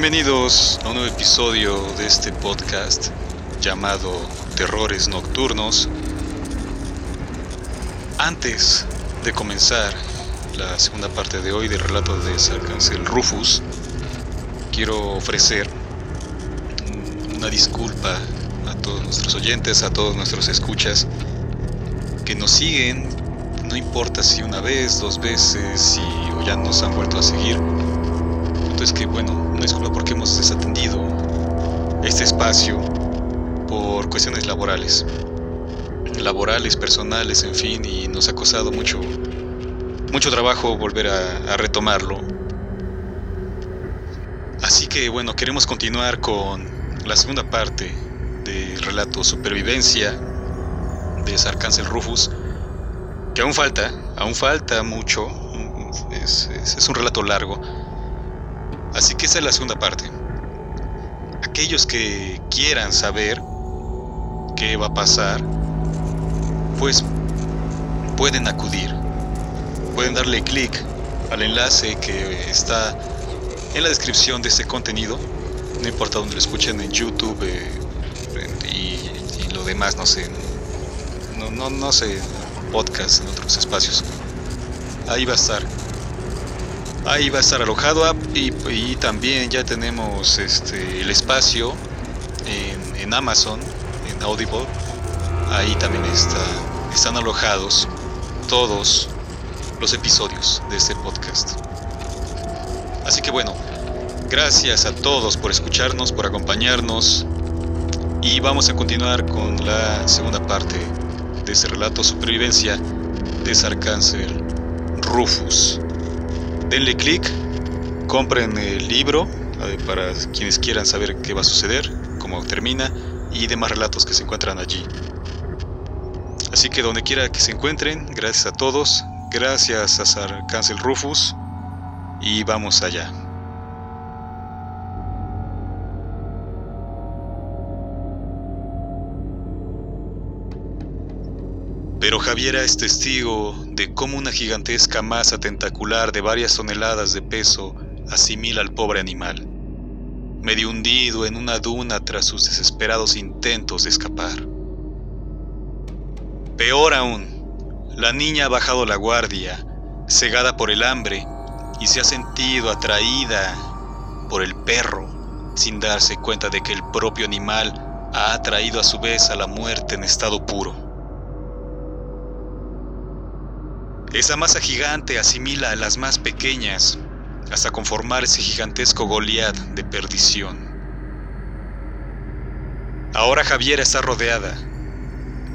Bienvenidos a un nuevo episodio de este podcast llamado Terrores Nocturnos. Antes de comenzar la segunda parte de hoy del relato de Sarcancel Rufus, quiero ofrecer una disculpa a todos nuestros oyentes, a todos nuestros escuchas que nos siguen, no importa si una vez, dos veces, si ya nos han vuelto a seguir. Entonces que bueno, una disculpa porque hemos desatendido este espacio por cuestiones laborales. Laborales, personales, en fin, y nos ha costado mucho, mucho trabajo volver a, retomarlo. Así que bueno, queremos continuar con la segunda parte del relato Supervivencia de Sarcancel Rufus, que aún falta, aún falta mucho, es, es, es, un relato largo. Así que esa es la segunda parte. Aquellos que quieran saber qué va a pasar, pues pueden acudir, pueden darle clic al enlace que está en la descripción de este contenido, no importa donde lo escuchen en YouTube eh, y, y, lo demás, no sé, no, no, no sé, podcast en otros espacios. Ahí va a estar. Ahí va a estar alojado y, y también ya tenemos este, el espacio en, Amazon, en Audible. Ahí también está, están alojados todos los episodios de este podcast. Así que bueno, gracias a todos por escucharnos, por acompañarnos y vamos a continuar con la segunda parte de este relato Supervivencia de Sarcancel Rufus. Denle clic, compren el libro para quienes quieran saber qué va a suceder, cómo termina y demás relatos que se encuentran allí. Así que donde quiera que se encuentren, gracias a todos, gracias a Sarcancel Rufus y vamos allá. Pero Javiera es testigo de cómo una gigantesca masa tentacular de varias toneladas de peso asimila al pobre animal, medio hundido en una duna tras sus desesperados intentos de escapar. Peor aún, la niña ha bajado la guardia, cegada por el hambre, y se ha sentido atraída por el perro, sin darse cuenta de que el propio animal ha atraído a su vez a la muerte en estado puro. Esa masa gigante asimila a las más pequeñas hasta conformar ese gigantesco Goliat de perdición. Ahora Javiera está rodeada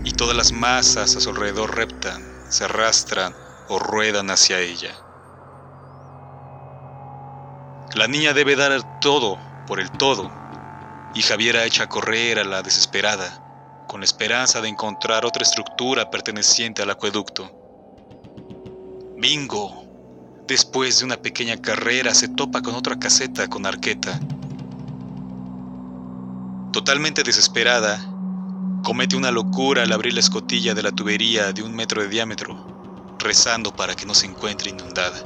y todas las masas a su alrededor reptan, se arrastran o ruedan hacia ella. La niña debe dar todo por el todo y Javiera echa a correr a la desesperada con la esperanza de encontrar otra estructura perteneciente al acueducto. Bingo. Después de una pequeña carrera se topa con otra caseta con arqueta. Totalmente desesperada, comete una locura al abrir la escotilla de la tubería de un metro de diámetro, rezando para que no se encuentre inundada.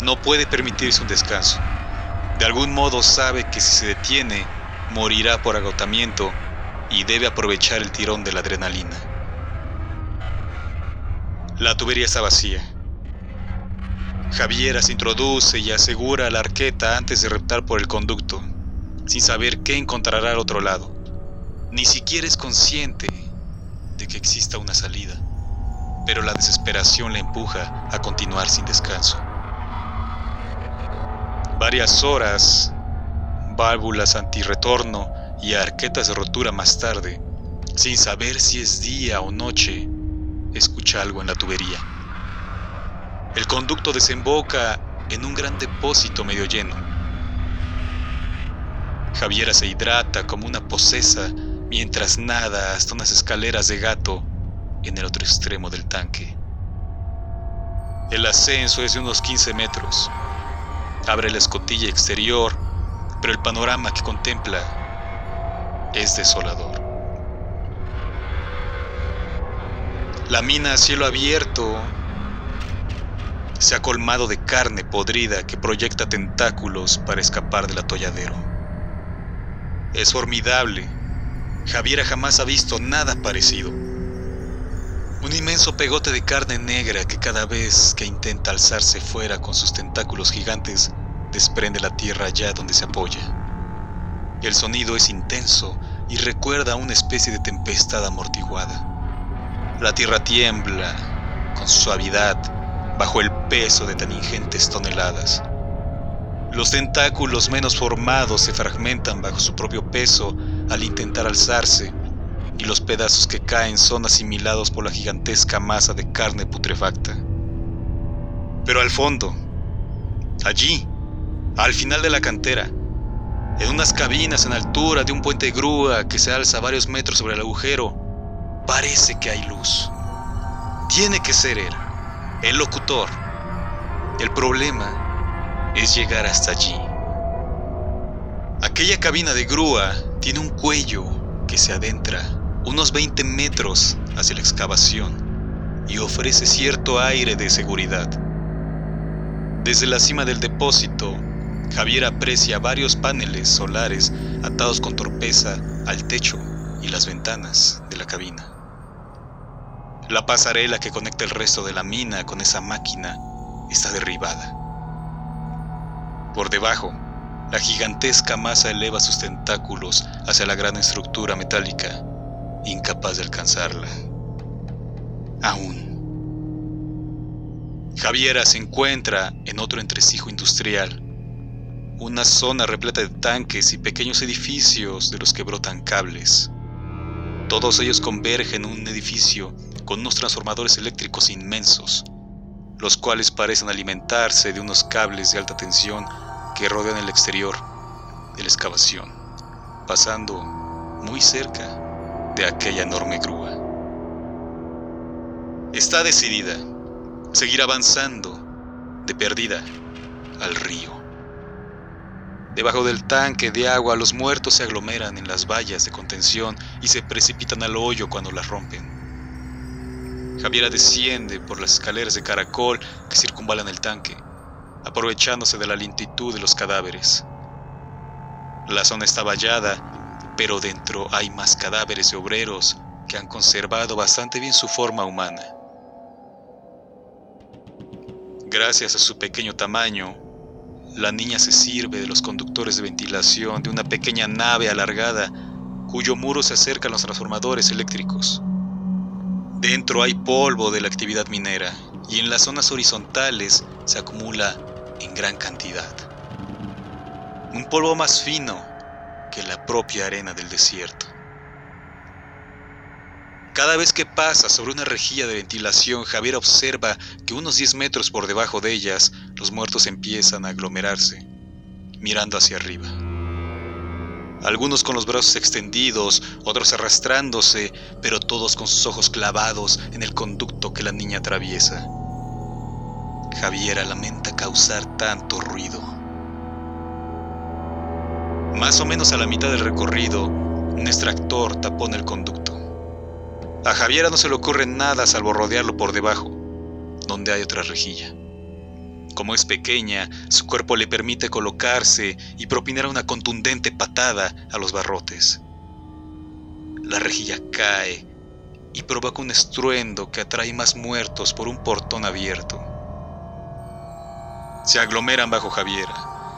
No puede permitirse un descanso. De algún modo sabe que si se detiene, morirá por agotamiento y debe aprovechar el tirón de la adrenalina. La tubería está vacía. Javiera se introduce y asegura la arqueta antes de reptar por el conducto, sin saber qué encontrará al otro lado. Ni siquiera es consciente de que exista una salida, pero la desesperación le empuja a continuar sin descanso. Varias horas, válvulas antirretorno y arquetas de rotura más tarde, sin saber si es día o noche, escucha algo en la tubería. El conducto desemboca en un gran depósito medio lleno. Javiera se hidrata como una posesa mientras nada hasta unas escaleras de gato en el otro extremo del tanque. El ascenso es de unos 15 metros. Abre la escotilla exterior, pero el panorama que contempla es desolador. La mina a cielo abierto se ha colmado de carne podrida que proyecta tentáculos para escapar del atolladero. Es formidable. Javiera jamás ha visto nada parecido. Un inmenso pegote de carne negra que cada vez que intenta alzarse fuera con sus tentáculos gigantes, desprende la tierra allá donde se apoya. El sonido es intenso y recuerda a una especie de tempestad amortiguada. La tierra tiembla con suavidad bajo el peso de tan ingentes toneladas. Los tentáculos menos formados se fragmentan bajo su propio peso al intentar alzarse, y los pedazos que caen son asimilados por la gigantesca masa de carne putrefacta. Pero al fondo, allí, al final de la cantera, en unas cabinas en altura de un puente grúa que se alza varios metros sobre el agujero, parece que hay luz. Tiene que ser él, el locutor. El problema es llegar hasta allí. Aquella cabina de grúa tiene un cuello que se adentra unos 20 metros hacia la excavación y ofrece cierto aire de seguridad. Desde la cima del depósito, Javier aprecia varios paneles solares atados con torpeza al techo y las ventanas de la cabina. La pasarela que conecta el resto de la mina con esa máquina está derribada. Por debajo, la gigantesca masa eleva sus tentáculos hacia la gran estructura metálica, incapaz de alcanzarla. Aún. Javiera se encuentra en otro entresijo industrial, una zona repleta de tanques y pequeños edificios de los que brotan cables. Todos ellos convergen en un edificio con unos transformadores eléctricos inmensos, los cuales parecen alimentarse de unos cables de alta tensión que rodean el exterior de la excavación, pasando muy cerca de aquella enorme grúa. Está decidida seguir avanzando de perdida al río. Debajo del tanque de agua los muertos se aglomeran en las vallas de contención y se precipitan al hoyo cuando las rompen. Javiera desciende por las escaleras de caracol que circunvalan el tanque, aprovechándose de la lentitud de los cadáveres. La zona está vallada, pero dentro hay más cadáveres de obreros que han conservado bastante bien su forma humana. Gracias a su pequeño tamaño, la niña se sirve de los conductores de ventilación de una pequeña nave alargada cuyo muro se acerca a los transformadores eléctricos. Dentro hay polvo de la actividad minera y en las zonas horizontales se acumula en gran cantidad. Un polvo más fino que la propia arena del desierto. Cada vez que pasa sobre una rejilla de ventilación, Javier observa que unos 10 metros por debajo de ellas, los muertos empiezan a aglomerarse, mirando hacia arriba. Algunos con los brazos extendidos, otros arrastrándose, pero todos con sus ojos clavados en el conducto que la niña atraviesa. Javiera lamenta causar tanto ruido. Más o menos a la mitad del recorrido, un extractor tapona el conducto. A Javiera no se le ocurre nada salvo rodearlo por debajo, donde hay otra rejilla. Como es pequeña, su cuerpo le permite colocarse y propinar una contundente patada a los barrotes. La rejilla cae y provoca un estruendo que atrae más muertos por un portón abierto. Se aglomeran bajo Javiera.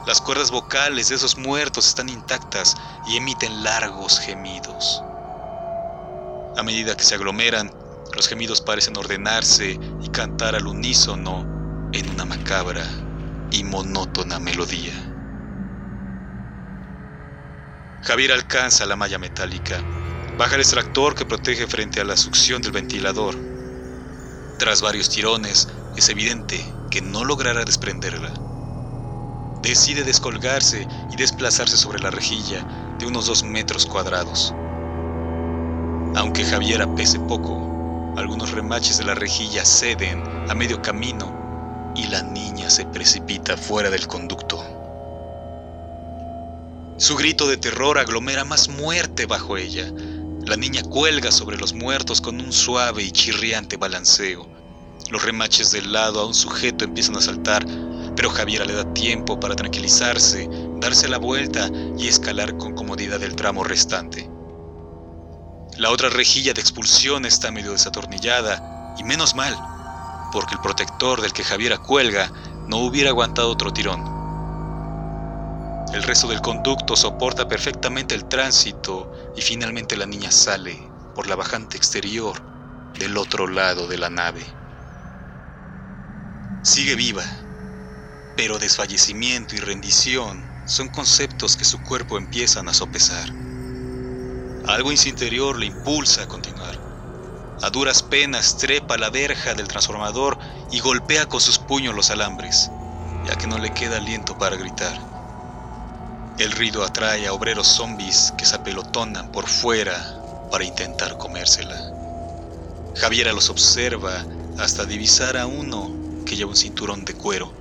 Las cuerdas vocales de esos muertos están intactas y emiten largos gemidos. A medida que se aglomeran, los gemidos parecen ordenarse y cantar al unísono en una macabra y monótona melodía. Javier alcanza la malla metálica, baja el extractor que protege frente a la succión del ventilador. Tras varios tirones, es evidente que no logrará desprenderla. Decide descolgarse y desplazarse sobre la rejilla de unos dos metros cuadrados. Aunque Javiera pese poco, algunos remaches de la rejilla ceden a medio camino y la niña se precipita fuera del conducto. Su grito de terror aglomera más muerte bajo ella. La niña cuelga sobre los muertos con un suave y chirriante balanceo. Los remaches del lado a un sujeto empiezan a saltar, pero Javiera le da tiempo para tranquilizarse, darse la vuelta y escalar con comodidad el tramo restante. La otra rejilla de expulsión está medio desatornillada, y menos mal, porque el protector del que Javiera cuelga no hubiera aguantado otro tirón. El resto del conducto soporta perfectamente el tránsito y finalmente la niña sale por la bajante exterior del otro lado de la nave. Sigue viva, pero desfallecimiento y rendición son conceptos que su cuerpo empiezan a sopesar. Algo en su interior le impulsa a continuar. A duras penas trepa la verja del transformador y golpea con sus puños los alambres, ya que no le queda aliento para gritar. El ruido atrae a obreros zombies que se apelotonan por fuera para intentar comérsela. Javiera los observa hasta divisar a uno que lleva un cinturón de cuero.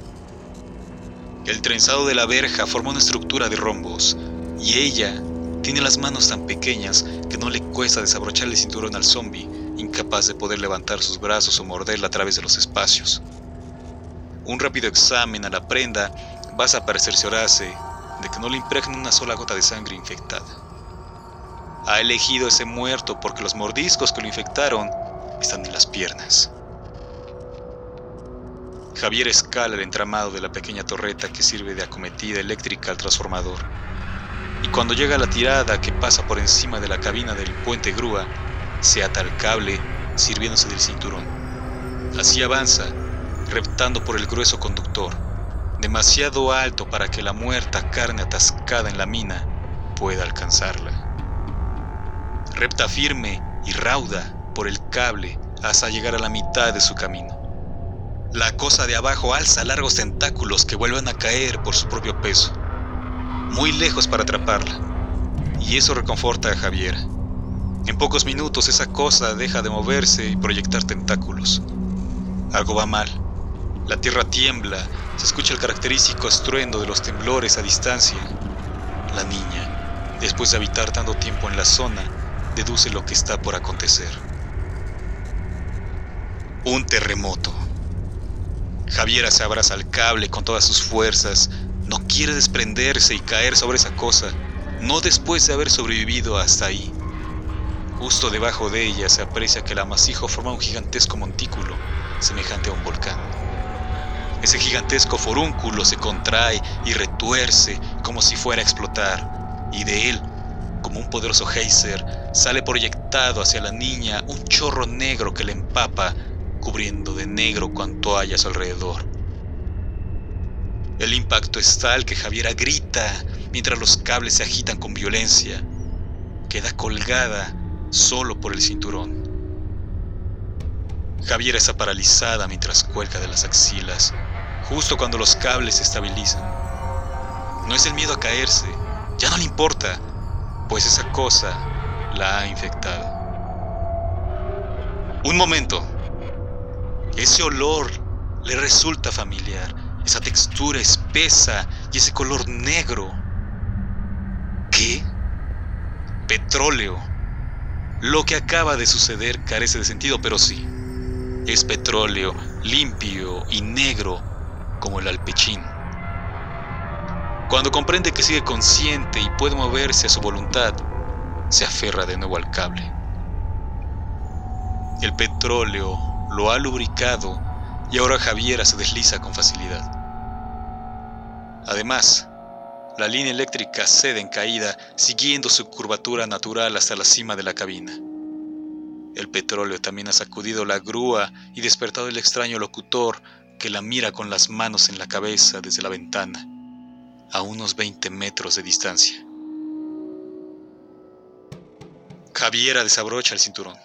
El trenzado de la verja forma una estructura de rombos y ella tiene las manos tan pequeñas que no le cuesta desabrochar el cinturón al zombie, incapaz de poder levantar sus brazos o morderla a través de los espacios. Un rápido examen a la prenda basta a cerciorarse de que no le impregne una sola gota de sangre infectada. Ha elegido ese muerto porque los mordiscos que lo infectaron están en las piernas. Javier escala el entramado de la pequeña torreta que sirve de acometida eléctrica al transformador. Y cuando llega a la tirada que pasa por encima de la cabina del puente grúa, se ata el cable sirviéndose del cinturón. Así avanza, reptando por el grueso conductor demasiado alto para que la muerta carne atascada en la mina pueda alcanzarla. Repta firme y rauda por el cable hasta llegar a la mitad de su camino. La cosa de abajo alza largos tentáculos que vuelven a caer por su propio peso, muy lejos para atraparla, y eso reconforta a Javier. En pocos minutos esa cosa deja de moverse y proyectar tentáculos. Algo va mal. La tierra tiembla, se escucha el característico estruendo de los temblores a distancia. La niña, después de habitar tanto tiempo en la zona, deduce lo que está por acontecer. Un terremoto. Javiera se abraza al cable con todas sus fuerzas, no quiere desprenderse y caer sobre esa cosa, no después de haber sobrevivido hasta ahí. Justo debajo de ella se aprecia que el amasijo forma un gigantesco montículo, semejante a un volcán. Ese gigantesco forúnculo se contrae y retuerce como si fuera a explotar, y de él, como un poderoso geyser, sale proyectado hacia la niña un chorro negro que le empapa, cubriendo de negro cuanto haya a su alrededor. El impacto es tal que Javiera grita mientras los cables se agitan con violencia. Queda colgada solo por el cinturón. Javiera está paralizada mientras cuelga de las axilas, justo cuando los cables se estabilizan. No es el miedo a caerse, ya no le importa, pues esa cosa la ha infectado. Un momento. Ese olor le resulta familiar, esa textura espesa y ese color negro. ¿Qué? Petróleo. Lo que acaba de suceder carece de sentido, pero sí. Es petróleo limpio y negro como el alpechín. Cuando comprende que sigue consciente y puede moverse a su voluntad, se aferra de nuevo al cable. El petróleo lo ha lubricado y ahora Javiera se desliza con facilidad. Además, la línea eléctrica cede en caída siguiendo su curvatura natural hasta la cima de la cabina. El petróleo también ha sacudido la grúa y despertado el extraño locutor que la mira con las manos en la cabeza desde la ventana, a unos 20 metros de distancia. Javiera desabrocha el cinturón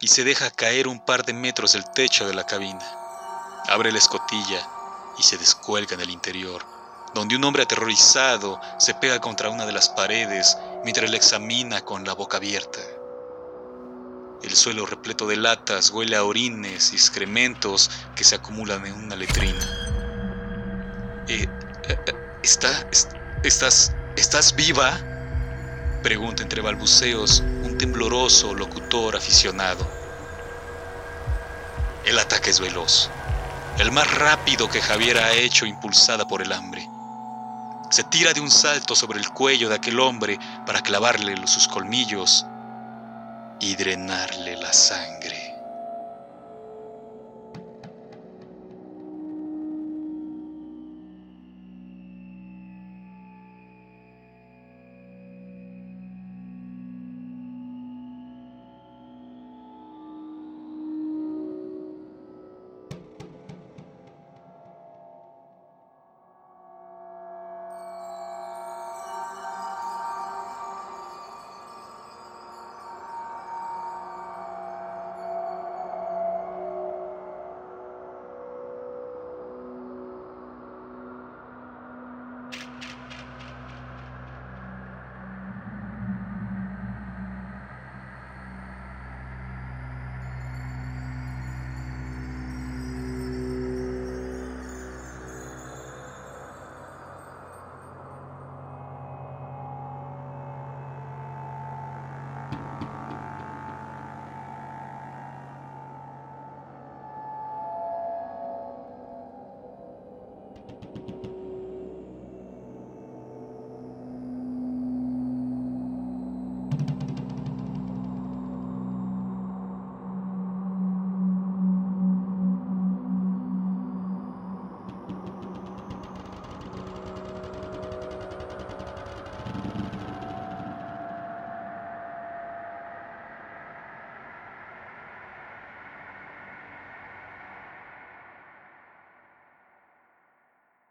y se deja caer un par de metros del techo de la cabina. Abre la escotilla y se descuelga en el interior, donde un hombre aterrorizado se pega contra una de las paredes mientras la examina con la boca abierta. El suelo repleto de latas huele a orines y excrementos que se acumulan en una letrina. Eh, eh, eh, ¿Está, estás, ¿Estás viva? Pregunta entre balbuceos un tembloroso locutor aficionado. El ataque es veloz, el más rápido que Javier ha hecho impulsada por el hambre. Se tira de un salto sobre el cuello de aquel hombre para clavarle sus colmillos y drenarle la sangre.